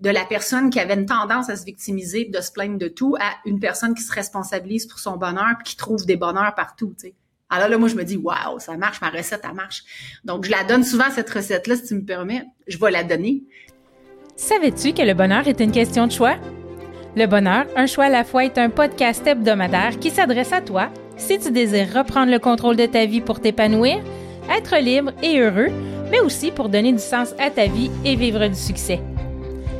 de la personne qui avait une tendance à se victimiser, de se plaindre de tout, à une personne qui se responsabilise pour son bonheur, puis qui trouve des bonheurs partout. Alors là, moi, je me dis, waouh, ça marche, ma recette, elle marche. Donc, je la donne souvent, cette recette-là, si tu me permets. Je vais la donner. Savais-tu que le bonheur est une question de choix? Le bonheur, un choix à la fois, est un podcast hebdomadaire qui s'adresse à toi si tu désires reprendre le contrôle de ta vie pour t'épanouir, être libre et heureux, mais aussi pour donner du sens à ta vie et vivre du succès.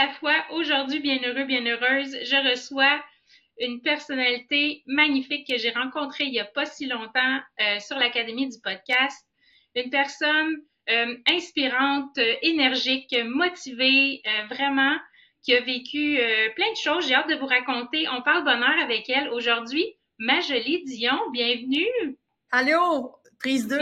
La fois. Aujourd'hui, bien heureux, bien heureuse, je reçois une personnalité magnifique que j'ai rencontrée il n'y a pas si longtemps euh, sur l'Académie du podcast. Une personne euh, inspirante, euh, énergique, motivée, vraiment qui a vécu plein de choses. J'ai hâte de vous raconter. On parle bonheur avec elle aujourd'hui. Ma jolie Dion, bienvenue. Allô, prise 2.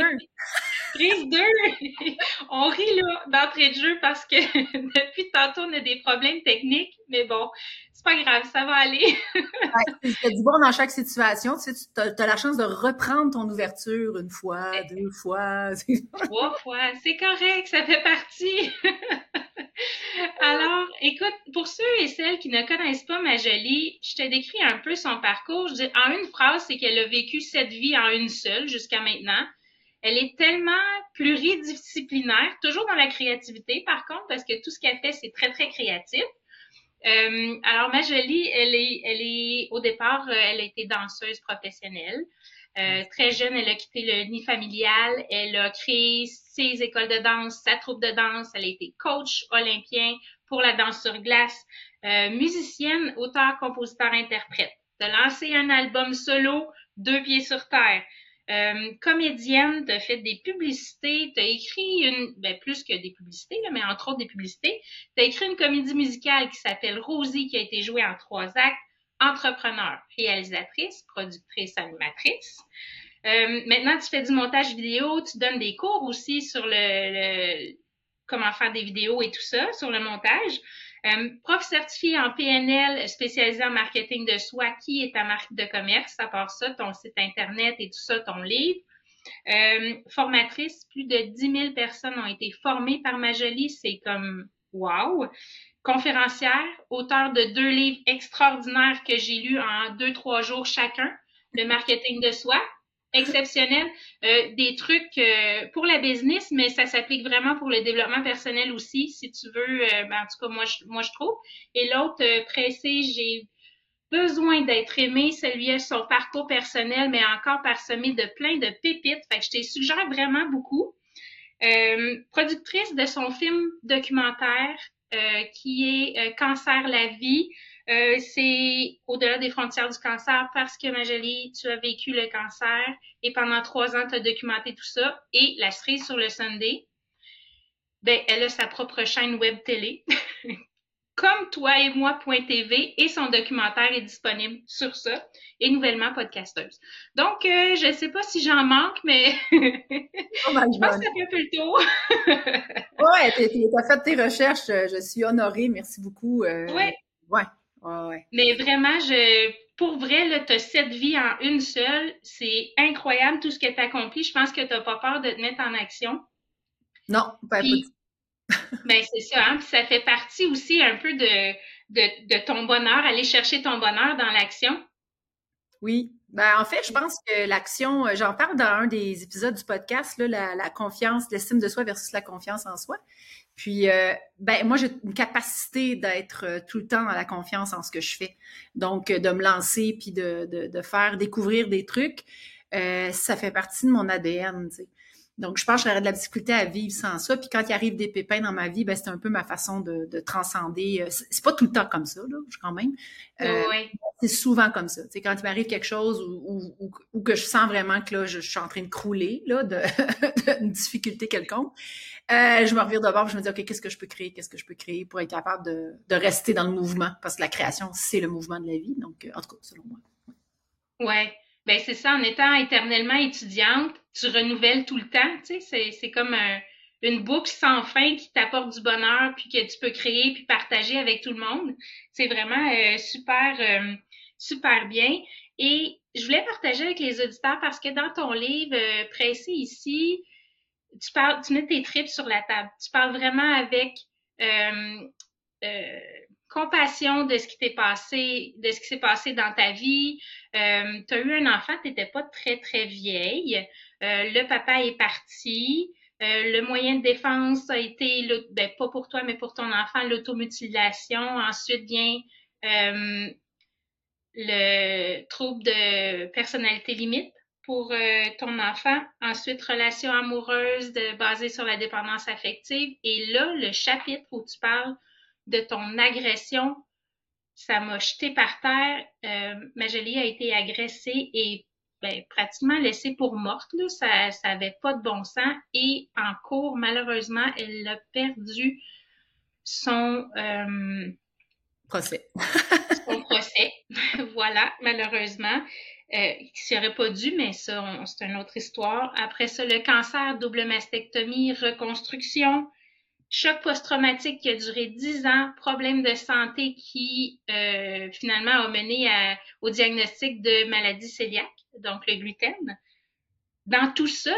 Prise 2. on rit là d'entrée de jeu parce que depuis tantôt, on a des problèmes techniques, mais bon, c'est pas grave, ça va aller. ouais, du bon dans chaque situation. Tu, sais, tu as, la chance de reprendre ton ouverture une fois, deux fois. Trois fois. C'est correct, ça fait partie. Alors, écoute, pour ceux et celles qui ne connaissent pas ma jolie, je te décris un peu son parcours. en une phrase, c'est qu'elle a vécu cette vie en une seule jusqu'à maintenant. Elle est tellement pluridisciplinaire, toujours dans la créativité, par contre, parce que tout ce qu'elle fait, c'est très, très créatif. Euh, alors, ma jolie, elle est, elle est, au départ, euh, elle a été danseuse professionnelle. Euh, très jeune, elle a quitté le nid familial. Elle a créé ses écoles de danse, sa troupe de danse. Elle a été coach olympien pour la danse sur glace, euh, musicienne, auteur, compositeur, interprète. De lancer un album solo, deux pieds sur terre. Euh, comédienne, tu as fait des publicités, tu as écrit une, ben plus que des publicités, mais entre autres des publicités. Tu as écrit une comédie musicale qui s'appelle Rosie, qui a été jouée en trois actes entrepreneur, réalisatrice, productrice, animatrice. Euh, maintenant, tu fais du montage vidéo, tu donnes des cours aussi sur le, comment faire des vidéos et tout ça, sur le montage. Euh, prof certifié en PNL, spécialisé en marketing de soi, qui est ta marque de commerce, à part ça, ton site Internet et tout ça, ton livre? Euh, formatrice, plus de 10 000 personnes ont été formées par Majolie, c'est comme wow conférencière, auteur de deux livres extraordinaires que j'ai lus en deux, trois jours chacun, le marketing de soi, exceptionnel, euh, des trucs euh, pour la business, mais ça s'applique vraiment pour le développement personnel aussi, si tu veux, euh, ben, en tout cas, moi je, moi, je trouve. Et l'autre, pressé, j'ai besoin d'être aimé, celui-là, son parcours personnel, mais encore parsemé de plein de pépites. Fait que je te suggère vraiment beaucoup. productrice de son film documentaire euh, qui est euh, Cancer la vie. Euh, c'est au-delà des frontières du cancer parce que Magali, tu as vécu le cancer et pendant trois ans, tu as documenté tout ça. Et la cerise sur le Sunday, ben, elle a sa propre chaîne web télé comme toi et moi.tv et son documentaire est disponible sur ça et nouvellement podcasteuse. Donc, euh, je ne sais pas si j'en manque, mais oh je pense que ça fait un peu le tour. ouais, tu as fait tes recherches. Je suis honorée. Merci beaucoup. Euh, oui. Ouais. Ouais. Mais vraiment, je, pour vrai, tu as cette vie en une seule. C'est incroyable tout ce que tu as accompli. Je pense que tu n'as pas peur de te mettre en action. Non, pas, Puis, ben, c'est ça, hein? Puis ça fait partie aussi un peu de, de, de ton bonheur, aller chercher ton bonheur dans l'action. Oui. Ben, en fait, je pense que l'action, euh, j'en parle dans un des épisodes du podcast, là, la, confiance, l'estime de soi versus la confiance en soi. Puis, euh, ben moi, j'ai une capacité d'être euh, tout le temps dans la confiance en ce que je fais. Donc, de me lancer puis de, de, de faire découvrir des trucs, ça fait partie de mon ADN. Tu sais. Donc, je pense que j'aurais de la difficulté à vivre sans ça. Puis quand il arrive des pépins dans ma vie, ben c'est un peu ma façon de, de transcender. Euh, c'est pas tout le temps comme ça, là, quand même. Euh, oui. C'est souvent comme ça. C'est quand il m'arrive quelque chose où, où, que je sens vraiment que là, je, suis en train de crouler, là, de, d'une difficulté quelconque. Euh, je me revire de bord, je me dis, OK, qu'est-ce que je peux créer? Qu'est-ce que je peux créer pour être capable de, de rester dans le mouvement? Parce que la création, c'est le mouvement de la vie. Donc, en tout cas, selon moi. Ouais. Ben c'est ça, en étant éternellement étudiante, tu renouvelles tout le temps, tu sais, c'est comme une boucle sans fin qui t'apporte du bonheur, puis que tu peux créer, puis partager avec tout le monde. C'est vraiment euh, super, euh, super bien. Et je voulais partager avec les auditeurs parce que dans ton livre euh, pressé ici, tu parles, tu mets tes tripes sur la table. Tu parles vraiment avec compassion de ce qui t'est passé, de ce qui s'est passé dans ta vie. Euh, tu as eu un enfant, tu n'étais pas très, très vieille. Euh, le papa est parti. Euh, le moyen de défense a été, le, ben, pas pour toi, mais pour ton enfant, l'automutilation. Ensuite vient le trouble de personnalité limite pour ton enfant. Ensuite, relation amoureuse de, basée sur la dépendance affective. Et là, le chapitre où tu parles de ton agression, ça m'a jeté par terre. Euh, ma jolie a été agressée et ben, pratiquement laissée pour morte. Là. Ça n'avait pas de bon sens. Et en cours, malheureusement, elle a perdu son euh, procès. son procès. voilà, malheureusement. Euh, qui aurait pas dû, mais ça, c'est une autre histoire. Après ça, le cancer, double mastectomie, reconstruction, choc post-traumatique qui a duré 10 ans, problème de santé qui euh, finalement a mené au diagnostic de maladie cœliaque, donc le gluten. Dans tout ça,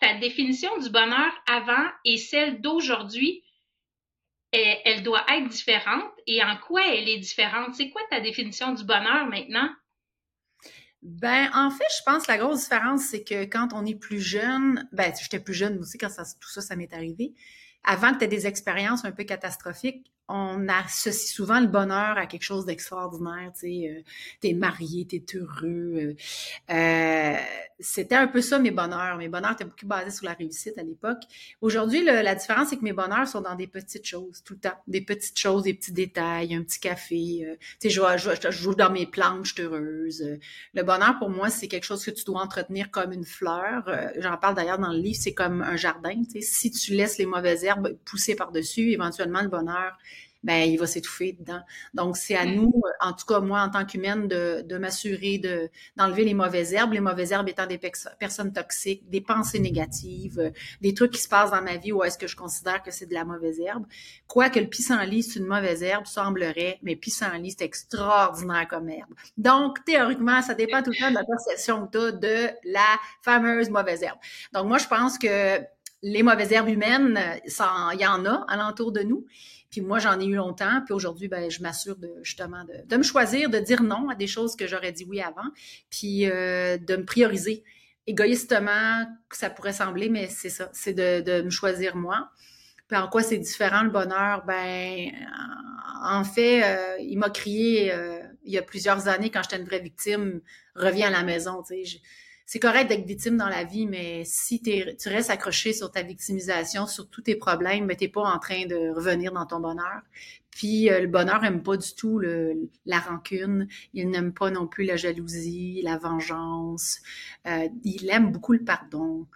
ta définition du bonheur avant et celle d'aujourd'hui, elle, doit être différente. Et en quoi elle est différente? C'est quoi ta définition du bonheur maintenant? Ben, en fait, je pense que la grosse différence, c'est que quand on est plus jeune, ben, j'étais plus jeune aussi quand tout ça, ça m'est arrivé avant que tu aies des expériences un peu catastrophiques, on associe souvent le bonheur à quelque chose d'extraordinaire. Tu sais, euh, t'es marié, t'es heureux. Euh, euh, c'était un peu ça mes bonheurs. Mes bonheurs étaient beaucoup basés sur la réussite à l'époque. Aujourd'hui, la différence, c'est que mes bonheurs sont dans des petites choses tout le temps. Des petites choses, des petits détails, un petit café. Euh, tu sais, je, je, je, joue dans mes plantes, je suis le bonheur, pour moi, c'est quelque chose que tu dois entretenir comme une fleur. J'en parle d'ailleurs dans le livre, c'est comme un jardin. Si tu laisses les mauvaises herbes pousser par-dessus, éventuellement, le bonheur ben il va s'étouffer dedans. Donc c'est à mm. nous, en tout cas moi en tant qu'humaine, de, de m'assurer de d'enlever les mauvaises herbes. Les mauvaises herbes étant des personnes toxiques, des pensées négatives, euh, des trucs qui se passent dans ma vie où est-ce que je considère que c'est de la mauvaise herbe. Quoique le pissenlit c'est une mauvaise herbe, semblerait, mais pissenlit c'est extraordinaire comme herbe. Donc théoriquement ça dépend tout le temps de la perception que tu as de la fameuse mauvaise herbe. Donc moi je pense que les mauvaises herbes humaines, il y en a alentour de nous. Puis moi, j'en ai eu longtemps. Puis aujourd'hui, ben, je m'assure de justement de, de, me choisir, de dire non à des choses que j'aurais dit oui avant, puis euh, de me prioriser. Égoïstement, ça pourrait sembler, mais c'est ça, c'est de, de me choisir moi. Puis en quoi c'est différent le bonheur? Ben, en fait, euh, il m'a crié euh, il y a plusieurs années quand j'étais une vraie victime, reviens à la maison. Tu sais, c'est correct d'être victime dans la vie, mais si tu restes accroché sur ta victimisation, sur tous tes problèmes, mais t'es pas en train de revenir dans ton bonheur. Puis euh, le bonheur aime pas du tout le, la rancune, il n'aime pas non plus la jalousie, la vengeance. Euh, il aime beaucoup le pardon.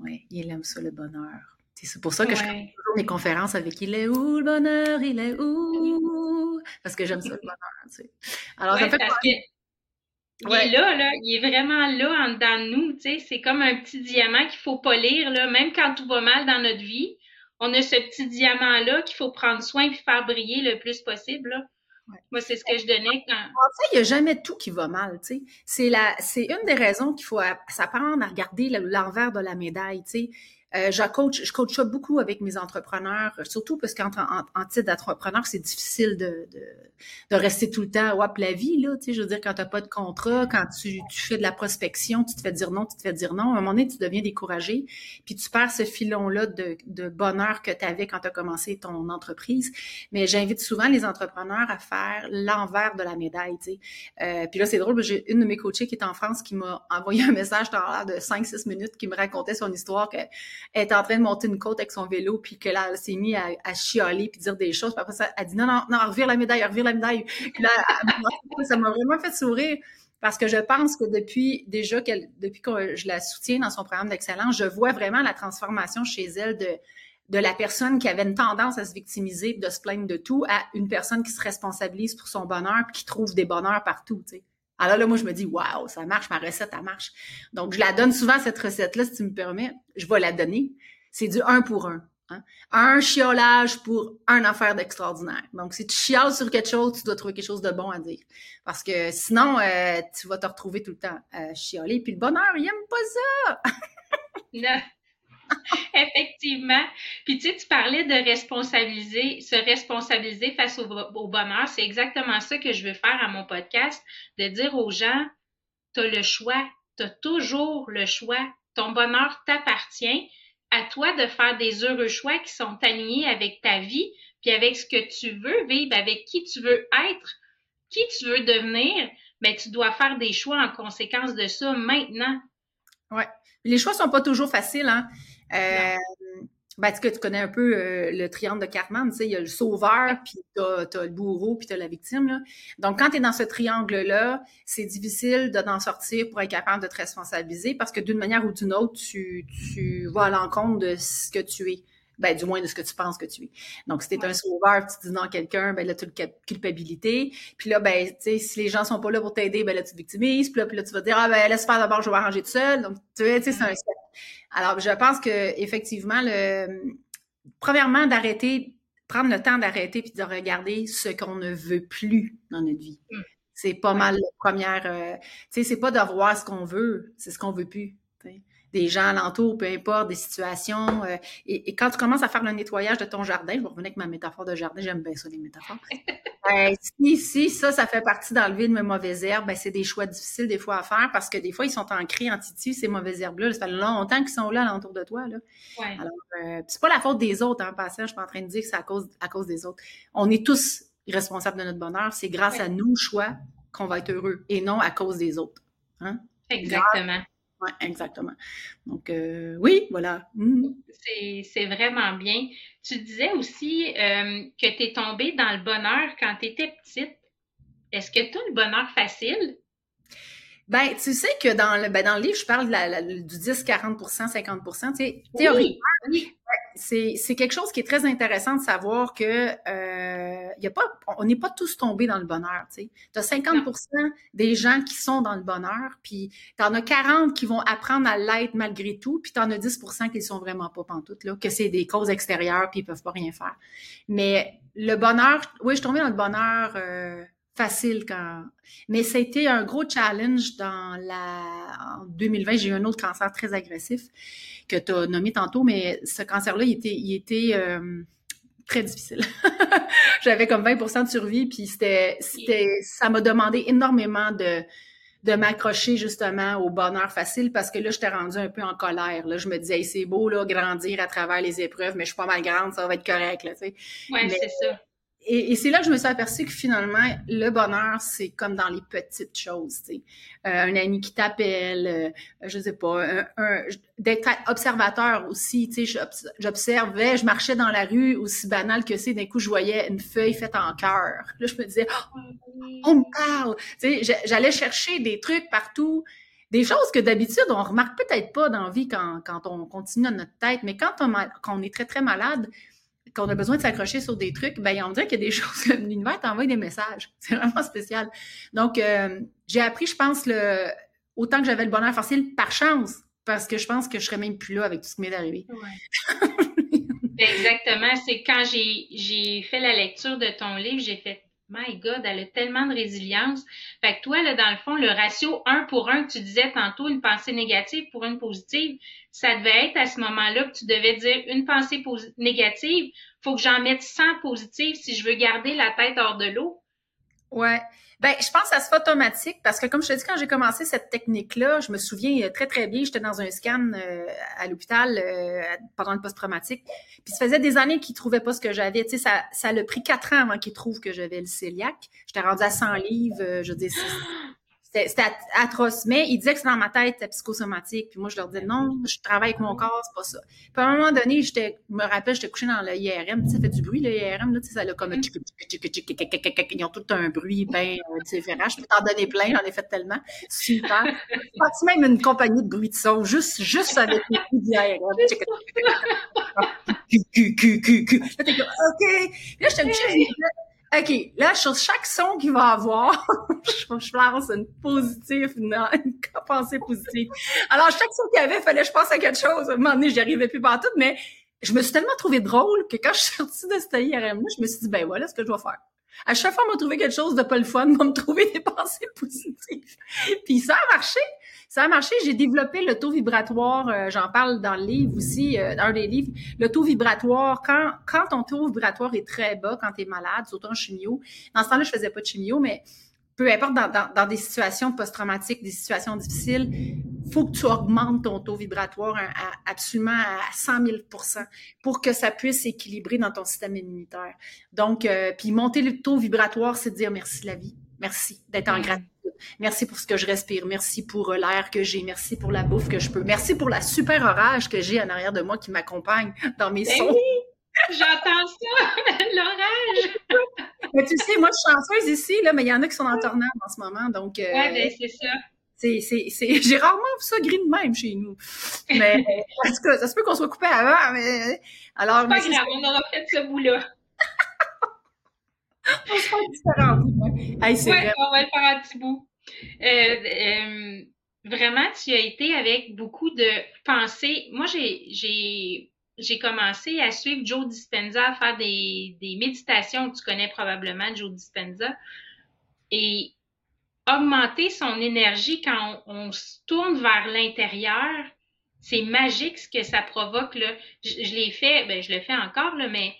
Ouais, il aime ça le bonheur. C'est pour ça que je fais toujours mes conférences avec il est où le bonheur, il est où? Parce que j'aime ça le bonheur. Tu sais. Alors ça fait il est là, là, il est vraiment là en dedans de nous, tu sais, c'est comme un petit diamant qu'il faut polir, là, même quand tout va mal dans notre vie, on a ce petit diamant-là qu'il faut prendre soin et faire briller le plus possible, là. Moi, c'est ce que je donnais quand. En fait, il n'y a jamais tout qui va mal, tu sais. C'est la, c'est une des raisons qu'il faut s'apprendre à regarder l'envers de la médaille, tu sais. Euh, je coach, je beaucoup avec mes entrepreneurs, surtout parce qu'en en, titre d'entrepreneur, c'est difficile de, de, de, rester tout le temps wap la vie, là, tu sais, je veux dire, quand tu n'as pas de contrat, quand tu, tu, fais de la prospection, tu te fais dire non, tu te fais dire non, à un moment donné, tu deviens découragé, puis tu perds ce filon-là de, de bonheur que tu avais quand tu as commencé ton entreprise. Mais j'invite souvent les entrepreneurs à faire l'envers de la médaille, tu sais. Euh, puis là, c'est drôle, j'ai une de mes coachées qui est en France qui m'a envoyé un message dans l'air de 5-6 minutes qui me racontait son histoire est en train de monter une côte avec son vélo puis que là, elle s'est mise à, à, chialer puis dire des choses. Puis après ça, elle dit non, non, non, revire la médaille, revire la médaille. Ça m'a vraiment fait sourire parce que je pense que depuis déjà qu'elle, depuis que je la soutiens dans son programme d'excellence, je vois vraiment la transformation chez elle de de la personne qui avait une tendance à se victimiser, de se plaindre de tout, à une personne qui se responsabilise pour son bonheur, puis qui trouve des bonheurs partout. Tu sais. Alors là, moi, je me dis, waouh, ça marche, ma recette, elle marche. Donc, je la donne souvent, cette recette-là, si tu me permets. Je vais la donner. C'est du un pour un. Hein? Un chiolage pour un affaire d'extraordinaire. Donc, si tu chioles sur quelque chose, tu dois trouver quelque chose de bon à dire. Parce que sinon, euh, tu vas te retrouver tout le temps à chioler. Puis le bonheur, il aime pas ça. Effectivement. Puis tu sais, tu parlais de responsabiliser, se responsabiliser face au, bonheur. C'est exactement ça que je veux faire à mon podcast, de dire aux gens, tu as le choix, tu as toujours le choix. Ton bonheur t'appartient. À toi de faire des heureux choix qui sont alignés avec ta vie, puis avec ce que tu veux vivre, avec qui tu veux être, qui tu veux devenir. Mais tu dois faire des choix en conséquence de ça maintenant. Ouais. Les choix sont pas toujours faciles, hein. Euh, ben, que tu connais un peu euh, le triangle de Cartman, tu sais, il y a le sauveur, puis t'as as le bourreau, puis t'as la victime. Là. Donc, quand tu es dans ce triangle-là, c'est difficile de d'en sortir pour être capable de te responsabiliser parce que d'une manière ou d'une autre, tu, tu vas à l'encontre de ce que tu es ben, du moins de ce que tu penses que tu es. Donc, si tu es un sauveur, tu dis non à quelqu'un, ben là, tu as une culpabilité. Puis là, ben, tu sais, si les gens sont pas là pour t'aider, ben là, tu te victimises. Puis là, puis là, tu vas dire, ah, ben, laisse faire d'abord, je vais arranger tout seul. Donc, tu sais, c'est un Alors, je pense que effectivement, le, premièrement, d'arrêter, prendre le temps d'arrêter puis de regarder ce qu'on ne veut plus dans notre vie. Mmh. C'est pas mal la première, euh, tu sais, c'est pas d'avoir ce qu'on veut, c'est ce qu'on veut plus des gens alentours, peu importe, des situations. Euh, et, quand tu commences à faire le nettoyage de ton jardin, je vais revenir avec ma métaphore de jardin, j'aime bien ça, les métaphores. Ben, si, si ça, ça fait partie d'enlever de mes mauvaises herbes, ben, c'est des choix difficiles des fois à faire parce que des fois, ils sont ancrés en titu, ces mauvaises herbes-là. Ça fait longtemps qu'ils sont là alentour de toi. Là. Ouais. Alors, euh, c'est pas la faute des autres, en passant. Je suis pas en train de dire que c'est à cause, à cause des autres. On est tous responsables de notre bonheur. C'est grâce à nos choix qu'on va être heureux et non à cause des autres. Hein? Exactement. Oui, exactement. Donc, euh, oui, voilà. Mmh. C'est vraiment bien. Tu disais aussi euh, que tu es tombée dans le bonheur quand tu étais petite. Est-ce que tu as le bonheur facile? Ben, tu sais que dans le, ben, dans le livre, je parle de du 10, 40% 50 tu sais, théoriquement, oui c'est quelque chose qui est très intéressant de savoir que euh, y a pas, on n'est pas tous tombés dans le bonheur. Tu as 50% des gens qui sont dans le bonheur, puis tu en as 40 qui vont apprendre à l'être malgré tout, puis tu en as 10% qui ne sont vraiment pas pantoute, là, que c'est des causes extérieures, puis ils peuvent pas rien faire. Mais le bonheur, oui, je suis tombée dans le bonheur... Euh, facile quand. Mais ça a été un gros challenge dans la. En 2020, j'ai eu un autre cancer très agressif que tu as nommé tantôt, mais ce cancer-là, il était, il était euh, très difficile. J'avais comme 20% de survie, puis c'était, c'était, ça m'a demandé énormément de, de m'accrocher justement au bonheur facile parce que là, j'étais rendue un peu en colère. Là, je me disais, c'est beau, là, grandir à travers les épreuves, mais je suis pas mal grande, ça va être correct, là, tu sais. Ouais, c'est ça et, c'est là que je me suis aperçue que finalement, le bonheur, c'est comme dans les petites choses. Euh, un ami qui t'appelle, euh, je sais pas, un, d'être observateur aussi. J'observais, je marchais dans la rue, aussi banal que c'est, d'un coup, je voyais une feuille faite en cœur. Là, je me disais, on me parle. J'allais chercher des trucs partout des choses que d'habitude, on remarque peut-être pas dans la vie quand, quand on continue dans notre tête, mais quand on est très, très malade, qu'on a besoin de s'accrocher sur des trucs, ben on dirait qu'il y a des choses que l'univers t'envoie des messages. C'est vraiment spécial. Donc, euh, j'ai appris, je pense, le autant que j'avais le bonheur facile par chance, parce que je pense que je serais même plus là avec tout ce qui m'est arrivé. Exactement. C'est quand j'ai fait la lecture de ton livre, j'ai fait My God, elle a tellement de résilience. Fait que toi, là, dans le fond, le ratio 1 pour 1 que tu disais tantôt, une pensée négative pour une positive, ça devait être à ce moment-là que tu devais dire une pensée négative, faut que j'en mette 100 positives si je veux garder la tête hors de l'eau. Ouais. Ben, je pense que ça se fait automatique parce que comme je te dis, quand j'ai commencé cette technique-là, je me souviens euh, très, très bien, j'étais dans un scan euh, à l'hôpital euh, pendant le post-traumatique. Puis ça faisait des années qu'ils trouvaient pas ce que j'avais. Tu sais, ça, ça a pris quatre ans avant qu'ils trouvent que j'avais le cœliaque. J'étais rendue à 100 livres, je dis c'était atroce. Mais ils disaient que c'est dans ma tête, psychosomatique. Puis moi, je leur disais, non, je travaille avec mon corps, c'est pas ça. Puis à un moment donné, je me rappelle, j'étais couchée dans le IRM. Ça fait du bruit, le IRM, là, ça a comme Ils ont tout un bruit bien différent. Je peux t'en donner plein, j'en ai fait tellement. Super. J'ai même une compagnie de bruit de son, juste, juste avec les bruits d'IRM. Là, t'es comme, OK. Là, j'étais couchée, OK, là, sur chaque son qu'il va avoir, je, lance une positive, une, une pensée positive. Alors, chaque son qu'il y avait, fallait que je pense à quelque chose. À un moment donné, j'y arrivais plus partout, mais je me suis tellement trouvé drôle que quand je suis sortie de cette IRM-là, je me suis dit, ben voilà ce que je dois faire. À chaque fois, on m'a trouvé quelque chose de pas le fun, on me trouver des pensées positives. Puis ça a marché. Ça a marché. J'ai développé le taux vibratoire. Euh, j'en parle dans le livre aussi, euh, dans un des livres. Le taux vibratoire, quand, quand ton taux vibratoire est très bas, quand tu es malade, surtout en chimio. Dans ce temps-là, je faisais pas de chimio, mais peu importe dans, dans, dans des situations post-traumatiques, des situations difficiles, faut que tu augmentes ton taux vibratoire à, absolument à 100 000% pour que ça puisse s'équilibrer dans ton système immunitaire. Donc, euh, puis monter le taux vibratoire, c'est de dire merci la vie, merci d'être en gratitude, merci pour ce que je respire, merci pour euh, l'air que j'ai, merci pour la bouffe que je peux, merci pour la super orage que j'ai en arrière de moi qui m'accompagne dans mes ben sons. J'entends ça, l'orage. mais tu sais, moi, je suis chanceuse ici, là, mais il y en a qui sont en tornade en ce moment, donc. Euh, ouais, ben, c'est ça. C'est, c'est, c'est, j'ai rarement vu ça gris de même chez nous. Mais, en tout cas, ça se peut qu'on soit coupé avant, mais, alors. C'est pas grave, on aura fait ce bout-là. On se fait différent bout, hey, c'est ouais, on va le faire un petit bout. Euh, euh, vraiment, tu as été avec beaucoup de pensées. Moi, j'ai, j'ai j'ai commencé à suivre Joe Dispenza, à faire des, des méditations. Tu connais probablement Joe Dispenza. Et augmenter son énergie quand on, se tourne vers l'intérieur, c'est magique ce que ça provoque. Là. Je, l'ai fait, ben, je le fais encore, là, mais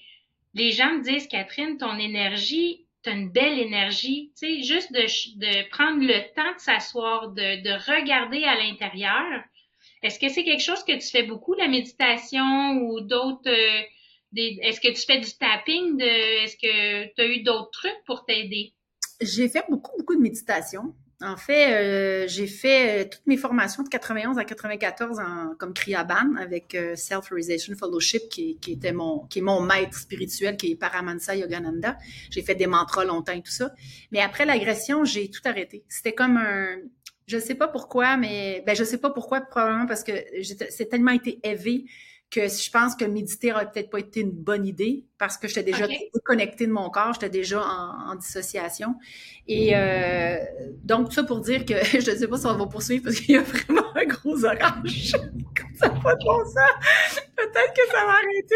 les gens me disent, Catherine, ton énergie, tu une belle énergie. Tu sais, juste de, prendre le temps de s'asseoir, de, de regarder à l'intérieur, est-ce que c'est quelque chose que tu fais beaucoup, la méditation ou d'autres... Euh, est-ce que tu fais du tapping? Est-ce que tu as eu d'autres trucs pour t'aider? J'ai fait beaucoup, beaucoup de méditation. En fait, euh, j'ai fait euh, toutes mes formations de 91 à 94 en, comme Kriyaban avec Self-Realization Fellowship qui, qui, était mon, qui est mon maître spirituel, qui est Paramansa Yogananda. J'ai fait des mantras longtemps et tout ça. Mais après l'agression, j'ai tout arrêté. C'était comme un, je sais pas pourquoi, mais ben je sais pas pourquoi, probablement parce que c'est tellement été élevé que je pense que méditer aurait peut-être pas été une bonne idée parce que j'étais déjà déconnectée de mon corps, j'étais déjà en, dissociation. Et euh, donc, tout ça pour dire que je ne sais pas si on va poursuivre parce qu'il y a vraiment un gros orage. ça n'a pas de bon sens. Peut-être que ça va arrêter.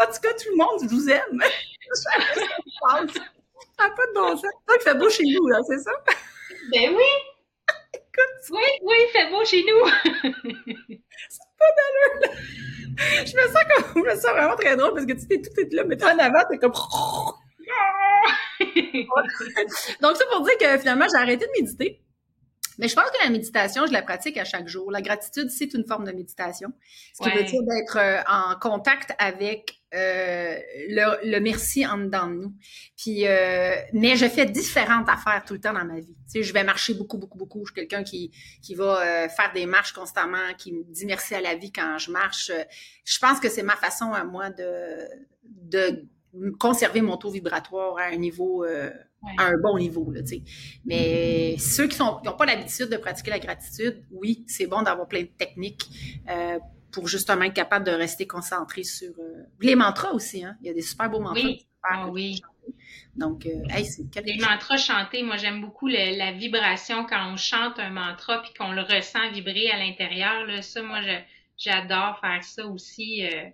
En tout cas, tout le monde, je vous aime. ça n'a pas de bon sens. Ça fait beau chez nous, là, c'est ça? Ben oui! Oui, oui, il fait beau chez nous. C'est pas d'allure, Je me sens comme, je me sens vraiment très drôle parce que tu t'es tout est là, mais en avant, t'es comme. Donc, ça pour dire que finalement, j'ai arrêté de méditer. Mais je pense que la méditation, je la pratique à chaque jour. La gratitude, c'est une forme de méditation. Ce qui veut dire d'être euh, en contact avec euh, le, le, merci en dedans de nous. Puis, euh, mais je fais différentes affaires tout le temps dans ma vie. Tu sais, je vais marcher beaucoup, beaucoup, beaucoup. Je suis quelqu'un qui, qui va euh, faire des marches constamment, qui me dit merci à la vie quand je marche. Je pense que c'est ma façon à moi de, de conserver mon taux vibratoire à un niveau, à un bon niveau. Là, tu sais. Mais ceux qui n'ont pas l'habitude de pratiquer la gratitude, oui, c'est bon d'avoir plein de techniques pour justement être capable de rester concentré sur euh, les mantras aussi. Hein? Il y a des super beaux mantras. Oui. Ah, oui. Donc, euh, hey, c'est Les mantras chantés, moi j'aime beaucoup la vibration quand on chante un mantra puis qu'on le ressent vibrer à l'intérieur. Ça, moi, j'adore faire ça aussi. Euh,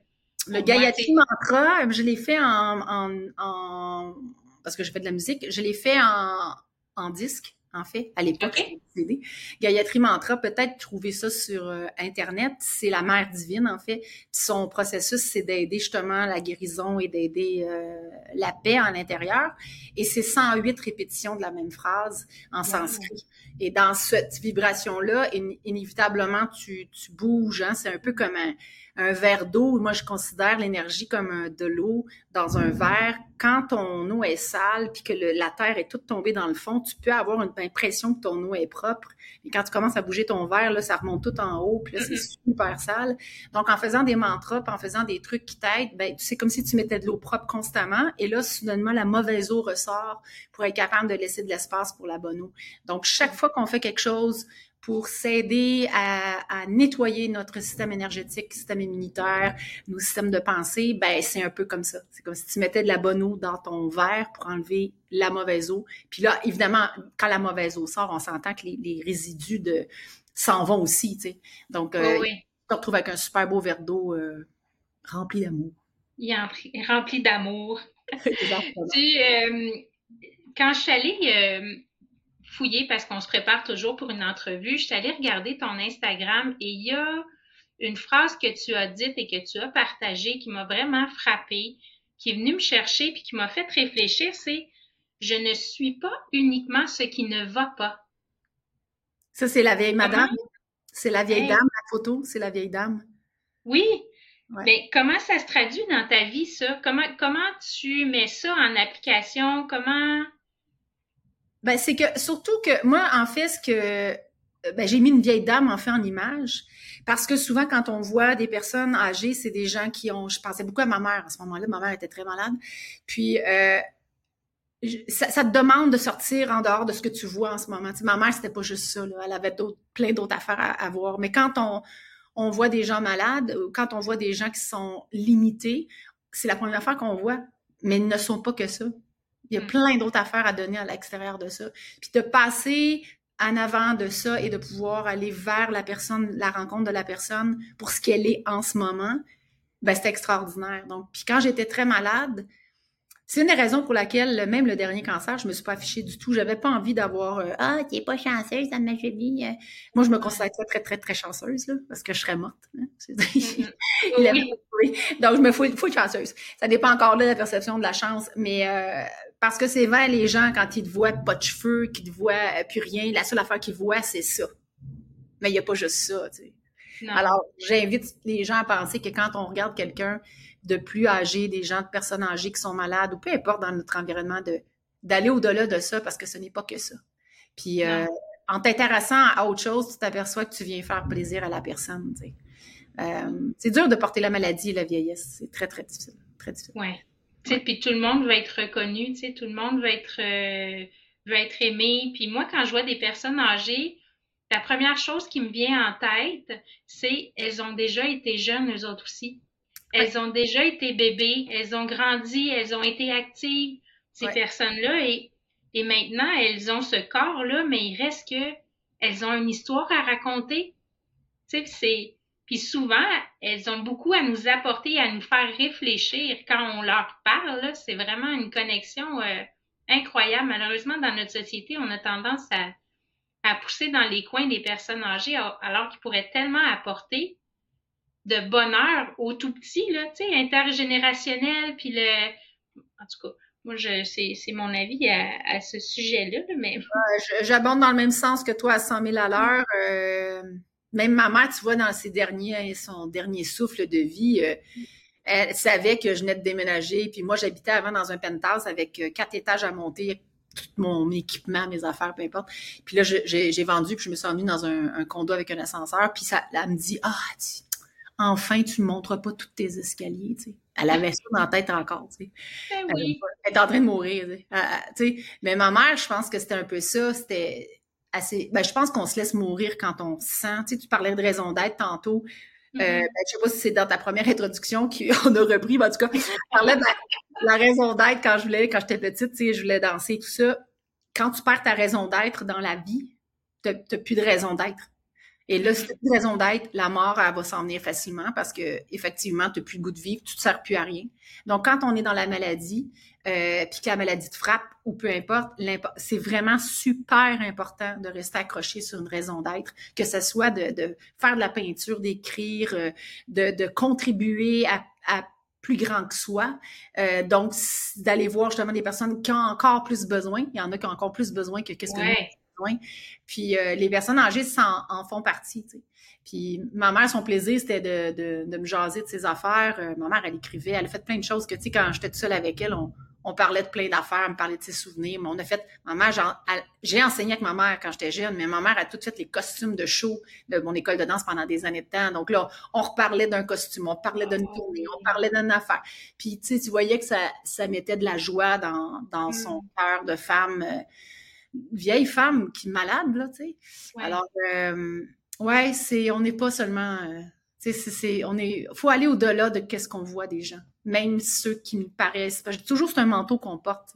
le Gayatri Mantra, je l'ai fait en, en, en parce que je fais de la musique. Je l'ai fait en, en disque en fait, à l'époque. Okay. Gayatri Mantra, peut-être trouver ça sur euh, Internet. C'est la mère divine, en fait. son processus, c'est d'aider justement la guérison et d'aider euh, la paix en l'intérieur. Et c'est 108 répétitions de la même phrase en sanskrit. Et dans cette vibration-là, inévitablement, tu, tu bouges. Hein? C'est un peu comme un un verre d'eau, moi je considère l'énergie comme de l'eau dans un verre. Quand ton eau est sale puis que la terre est toute tombée dans le fond, tu peux avoir une impression que ton eau est propre. Et quand tu commences à bouger ton verre, là, ça remonte tout en haut, puis là, c'est super sale. Donc, en faisant des mantras, en faisant des trucs qui t'aident, ben, c'est comme si tu mettais de l'eau propre constamment. Et là, soudainement, la mauvaise eau ressort pour être capable de laisser de l'espace pour la bonne eau. Donc, chaque fois qu'on fait quelque chose pour s'aider à, nettoyer notre système énergétique, système immunitaire, nos systèmes de pensée, ben c'est un peu comme ça. C'est comme si tu mettais de la bonne eau dans ton verre pour enlever la mauvaise eau. Puis là, évidemment, quand la mauvaise eau sort, on s'entend que les, résidus de s'en vont aussi, tu sais. Donc, euh, tu te retrouves avec un super beau verre d'eau euh, rempli d'amour. Il est rempli d'amour. tu, euh, quand je suis allée fouiller parce qu'on se prépare toujours pour une entrevue. Je suis allée regarder ton Instagram et il y a une phrase que tu as dite et que tu as partagée qui m'a vraiment frappée, qui est venue me chercher puis qui m'a fait réfléchir, c'est je ne suis pas uniquement ce qui ne va pas. Ça, c'est la vieille madame. C'est la vieille dame, la photo, c'est la vieille dame. Oui. Mais comment ça se traduit dans ta vie, ça? Comment, comment tu mets ça en application? Comment. Ben, c'est que surtout que moi, en fait, ce que ben, j'ai mis une vieille dame en fait en image parce que souvent quand on voit des personnes âgées, c'est des gens qui ont. Je pensais beaucoup à ma mère à ce moment-là. Ma mère était très malade. Puis euh, ça, te demande de sortir en dehors de ce que tu vois en ce moment. Tu sais, ma mère, c'était pas juste ça. Là. Elle avait plein d'autres affaires à, voir. Mais quand on, on voit des gens malades, quand on voit des gens qui sont limités, c'est la première fois qu'on voit. Mais ils ne sont pas que ça. Il y a mm. plein d'autres affaires à donner à l'extérieur de ça. Puis de passer en avant de ça et de pouvoir aller vers la personne, la rencontre de la personne pour ce qu'elle est en ce moment, ben c'est extraordinaire. Donc, puis quand j'étais très malade, c'est une des raisons pour laquelle, même le dernier cancer, je me suis pas affichée du tout. J'avais pas envie d'avoir euh, Ah, tu pas chanceuse, Anne Majulie. Euh. Moi, je me considère très, très, très, très chanceuse, là, parce que je serais morte. Hein. Donc, je me fous, fous chanceuse. Ça dépend encore de la perception de la chance. Mais euh, parce que c'est vrai, les gens, quand ils te voient pas de cheveux, qu'ils te voient euh, plus rien, la seule affaire qu'ils voient, c'est ça. Mais il n'y a pas juste ça, tu sais. Alors, j'invite les gens à penser que quand on regarde quelqu'un de plus âgé, des gens, de personnes âgées qui sont malades, ou peu importe dans notre environnement, de d'aller au-delà de ça parce que ce n'est pas que ça. Puis, euh, en t'intéressant à autre chose, tu t'aperçois que tu viens faire plaisir à la personne, tu sais. Euh, c'est dur de porter la maladie et la vieillesse. C'est très, très difficile. Très difficile. Ouais puis tout le monde va être reconnu, tu sais, tout le monde va être, euh, va être aimé. Puis moi, quand je vois des personnes âgées, la première chose qui me vient en tête, c'est elles ont déjà été jeunes, eux autres aussi. Elles ont déjà été bébés, elles ont grandi, elles ont été actives, ces personnes-là, et, et maintenant, elles ont ce corps-là, mais il reste que elles ont une histoire à raconter. Tu sais, c'est puis souvent, elles ont beaucoup à nous apporter, à nous faire réfléchir quand on leur parle. C'est vraiment une connexion euh, incroyable. Malheureusement, dans notre société, on a tendance à, à pousser dans les coins des personnes âgées alors qu'ils pourraient tellement apporter de bonheur aux tout petits, là, tu sais, intergénérationnel, puis le... En tout cas, moi, je, c'est, c'est mon avis à, à ce sujet-là, mais... j'abonde dans le même sens que toi à 100 000 à l'heure. Euh, même ma mère, tu vois, dans ses derniers, son dernier souffle de vie, euh, elle savait que je venais de déménager. Puis moi, j'habitais avant dans un penthouse avec euh, quatre étages à monter, tout mon équipement, mes affaires, peu importe. Puis là, j'ai vendu, puis je me suis emmenée dans un, condo avec un ascenseur. Puis ça, elle me dit, ah, enfin, tu ne montres pas tous tes escaliers, tu sais. Elle avait ça dans la tête encore, tu sais. Ben oui. Elle, était en train de mourir, tu sais. Mais ma mère, je pense que c'était un peu ça. C'était ben, je pense qu'on se laisse mourir quand on sent. Tu sais, tu parlais de raison d'être tantôt. Euh, mm-hmm. ben, je sais pas si c'est dans ta première introduction qu'on a repris, mais en tout cas, je parlais de la, raison d'être quand je voulais, quand j'étais petite, tu sais, je voulais danser, tout ça. Quand tu perds ta raison d'être dans la vie, tu n'as plus de raison d'être. Et là, c'est une raison d'être, la mort, elle va s'en venir facilement parce que effectivement, tu n'as plus le goût de vivre, tu ne te sers plus à rien. Donc, quand on est dans la maladie, euh, puis que la maladie te frappe ou peu importe, c'est vraiment super important de rester accroché sur une raison d'être, que ce soit de, faire de la peinture, d'écrire, euh, de, contribuer à, plus grand que soi. Euh, donc, d'aller voir justement des personnes qui ont encore plus besoin. Il y en a qui ont encore plus besoin que qu'est-ce que Puis les personnes âgées en, en font partie. Puis ma mère, son plaisir, c'était de, de, me jaser de ses affaires. ma mère, elle écrivait, elle a fait plein de choses que, tu sais, quand j'étais toute seule avec elle, on, on parlait de plein d'affaires, elle me parlait de ses souvenirs. Mais on a fait, ma mère, j'ai enseigné avec ma mère quand j'étais jeune, mais ma mère a tout fait les costumes de show de mon école de danse pendant des années de temps. Donc là, on reparlait d'un costume, on parlait d'une tournée, on parlait d'une affaire. Puis, tu sais, tu voyais que ça, ça mettait de la joie dans, dans son mm. cœur de femme, euh, vieille femme qui est malade, là, tu sais. Alors, euh, ouais, c'est, on n'est pas seulement, euh, tu sais, c'est, on est, faut aller au-delà de qu'est-ce qu'on voit des gens même ceux qui me paraissent. Toujours c'est un manteau qu'on porte.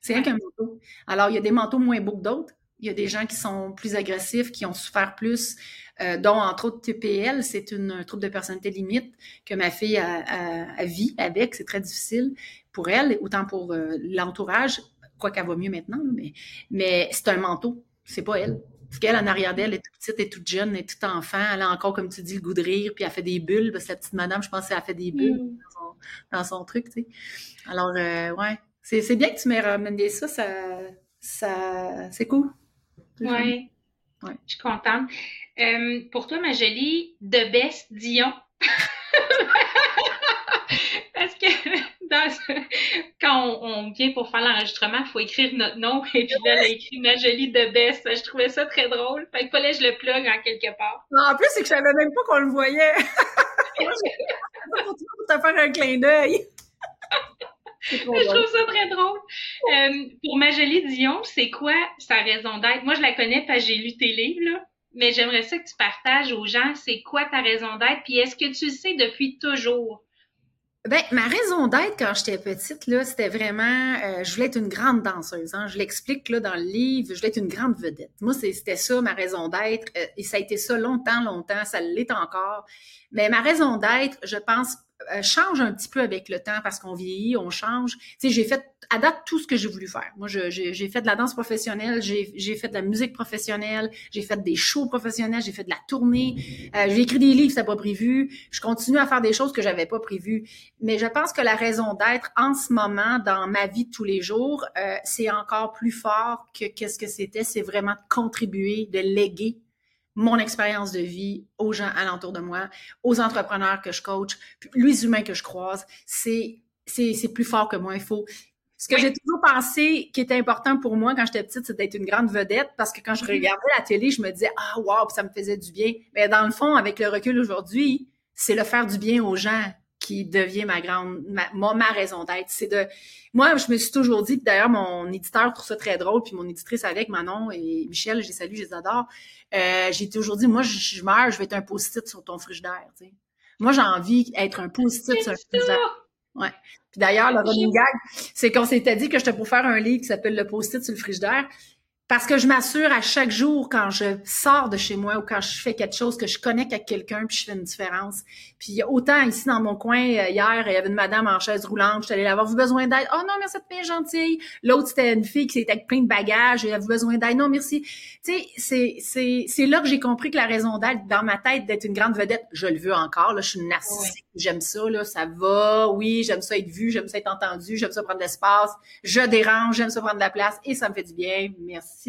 C'est rien qu'un manteau. Alors, il y a des manteaux moins beaux que d'autres. Il y a des gens qui sont plus agressifs, qui ont souffert plus, euh, dont entre autres TPL, c'est une un trouble de personnalité limite que ma fille a, vit avec. C'est très difficile pour elle, autant pour euh, l'entourage, quoi qu'elle va mieux maintenant, mais, mais c'est un manteau, c'est pas elle. Parce qu'elle, en arrière d'elle, elle est toute petite, elle est toute jeune, elle est toute enfant. Elle a encore, comme tu dis, le goût de rire, puis elle fait des bulles. Parce que la petite madame, je pense qu'elle a fait des bulles mm. dans, son, truc, tu sais. Alors, euh, ouais. C'est bien que tu m'aies ramené ça. Ça, ça c'est cool. Ouais. ouais. Je suis contente. Euh, pour toi, ma jolie, de Best Dion. Que quand on, vient pour faire l'enregistrement, il faut écrire notre nom. Et puis là, elle a écrit ma jolie de Best. Je trouvais ça très drôle. Fait qu'il fallait que je le plug en quelque part. en plus, c'est que je savais même pas qu'on le voyait. pour te faire un clin d'œil. je trouve ça très drôle. Euh, pour ma jolie Dion, c'est quoi sa raison d'être? Moi, je la connais parce que j'ai lu tes livres, là. Mais j'aimerais ça que tu partages aux gens, c'est quoi ta raison d'être? Puis est-ce que tu le sais depuis toujours? Ben, ma raison d'être quand j'étais petite, là, c'était vraiment, euh, je voulais être une grande danseuse. Hein. Je l'explique là dans le livre, je voulais être une grande vedette. Moi, c'était ça ma raison d'être, euh, et ça a été ça longtemps, longtemps, ça l'est encore. Mais ma raison d'être, je pense, change un petit peu avec le temps parce qu'on vieillit, on change. Tu sais, j'ai fait à date tout ce que j'ai voulu faire. Moi, j'ai fait de la danse professionnelle, j'ai fait de la musique professionnelle, j'ai fait des shows professionnels, j'ai fait de la tournée, euh, j'ai écrit des livres, ça pas prévu. Je continue à faire des choses que j'avais pas prévues. Mais je pense que la raison d'être en ce moment dans ma vie de tous les jours, euh, c'est encore plus fort que qu'est-ce que c'était. C'est vraiment de contribuer, de léguer mon expérience de vie aux gens alentour de moi, aux entrepreneurs que je coach, les humains que je croise, c'est c'est plus fort que moi. Il faut. Ce que j'ai toujours pensé qui était important pour moi quand j'étais petite, c'est d'être une grande vedette parce que quand je mm-hmm. regardais la télé, je me disais ah wow, ça me faisait du bien. Mais dans le fond, avec le recul aujourd'hui, c'est le faire du bien aux gens qui devient ma grande, ma, ma raison d'être. C'est de, moi, je me suis toujours dit, d'ailleurs, mon éditeur trouve ça très drôle, puis mon éditrice avec Manon et Michel, je les salue, je les adore. Euh, j'ai toujours dit, moi, je, meurs, je vais être un post-it sur ton frigidaire, tu sais. Moi, j'ai envie d'être un post-it sur un frigidaire. Ouais. Puis d'ailleurs, le running gag, c'est qu'on s'était dit que j'étais pour faire un livre qui s'appelle Le post-it sur le frigidaire. Parce que je m'assure à chaque jour quand je sors de chez moi ou quand je fais quelque chose que je connecte avec quelqu'un puis je fais une différence. Puis autant ici dans mon coin euh, hier, il y avait une madame en chaise roulante, je suis allée la voir, vous besoin d'aide? Oh non, merci, c'est bien gentil. L'autre c'était une fille qui était avec plein de bagages, et vous besoin d'aide? Non, merci. Tu sais, c'est c'est c'est là que j'ai compris que la raison d'être dans ma tête d'être une grande vedette, je le veux encore là, je suis narcissique, j'aime ça là, ça va. Oui, j'aime ça être vu, j'aime ça être entendu, j'aime ça prendre de l'espace, je dérange, j'aime ça prendre de la place et ça me fait du bien. Merci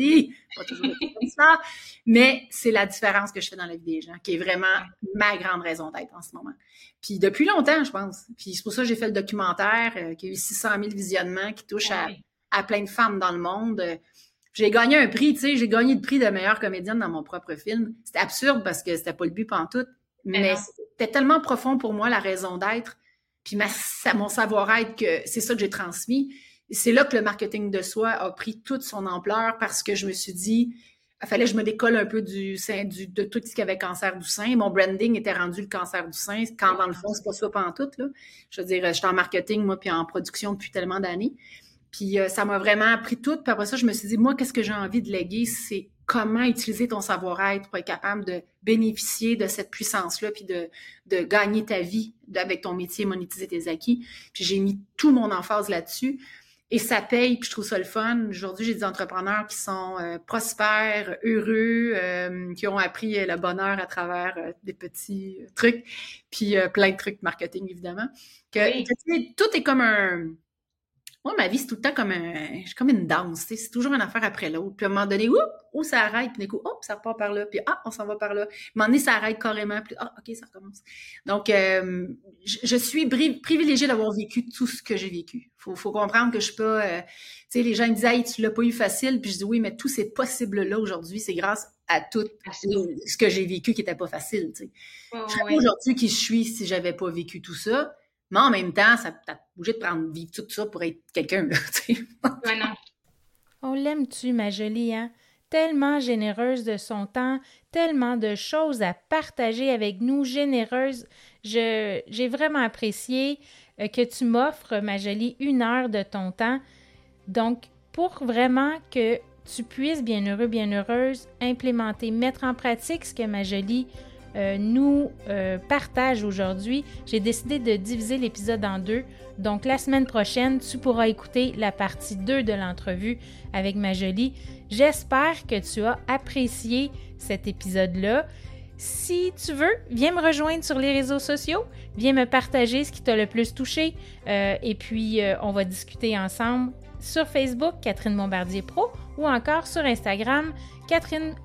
pas toujours comme ça, mais c'est la différence que je fais dans la vie des gens, qui est vraiment ma grande raison d'être en ce moment. Puis depuis longtemps, je pense. Puis c'est pour ça que j'ai fait le documentaire, euh, qui a eu 600 000 visionnements, qui touche à, à, plein de femmes dans le monde. J'ai gagné un prix, tu sais, j'ai gagné le prix de meilleure comédienne dans mon propre film. C'était absurde parce que c'était pas le but tout, mais c'était tellement profond pour moi la raison d'être, puis ma, mon savoir-être que c'est ça que j'ai transmis c'est là que le marketing de soi a pris toute son ampleur parce que je me suis dit, il fallait que je me décolle un peu du sein, du, de tout ce qui avait cancer du sein. Mon branding était rendu le cancer du sein, quand dans le fond, c'est pas ça en tout. Là. Je veux dire, j'étais en marketing, moi, puis en production depuis tellement d'années. Puis euh, ça m'a vraiment appris tout. Puis après ça, je me suis dit, moi, qu'est-ce que j'ai envie de léguer? C'est comment utiliser ton savoir-être pour être capable de bénéficier de cette puissance-là, puis de, de gagner ta vie avec ton métier, monétiser tes acquis. Puis j'ai mis tout mon emphase là-dessus. Et ça paye, puis je trouve ça le fun. Aujourd'hui, j'ai des entrepreneurs qui sont euh, prospères, heureux, euh, qui ont appris le bonheur à travers euh, des petits trucs, puis plein de trucs marketing, évidemment. Que, tout est comme un moi, ma vie, c'est tout le temps comme, un, comme une danse. C'est toujours une affaire après l'autre. Puis à un moment donné, où ça arrête, puis d'un coup, hop, ça repart par là, puis ah, on s'en va par là. À un moment donné, ça arrête carrément, puis ah, OK, ça recommence. Donc, euh, je, suis privilégiée d'avoir vécu tout ce que j'ai vécu. Faut, faut comprendre que je suis pas... Euh, tu sais, les gens me disent « Hey, tu l'as pas eu facile », puis je dis « Oui, mais tout c'est possible-là aujourd'hui, c'est grâce à tout ce que j'ai vécu qui était pas facile, tu sais. je serais pas aujourd'hui qui je suis si j'avais pas vécu tout ça. Mais en même temps, ça t'a obligé de prendre vivre tout ça pour être quelqu'un, là, tu sais. Ouais, non. On l'aime-tu, ma jolie, hein? Tellement généreuse de son temps, tellement de choses à partager avec nous, généreuse. Je, j'ai vraiment apprécié euh, que tu m'offres, ma jolie, une heure de ton temps. Donc, pour vraiment que tu puisses, bien heureux, bien heureuse, implémenter, mettre en pratique ce que ma jolie euh, nous euh, partage aujourd'hui, j'ai décidé de diviser l'épisode en deux. Donc la semaine prochaine, tu pourras écouter la partie 2 de l'entrevue avec ma jolie. J'espère que tu as apprécié cet épisode-là. Si tu veux, viens me rejoindre sur les réseaux sociaux, viens me partager ce qui t'a le plus touché euh, et puis on va discuter ensemble sur Facebook, Catherine Bombardier Pro, ou encore sur Instagram, Catherine,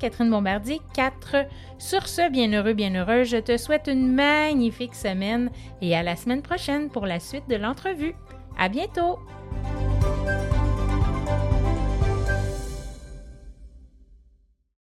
Catherine Bombardier 4. Sur ce, bien heureux, bien heureux, je te souhaite une magnifique semaine et à la semaine prochaine pour la suite de l'entrevue. À bientôt!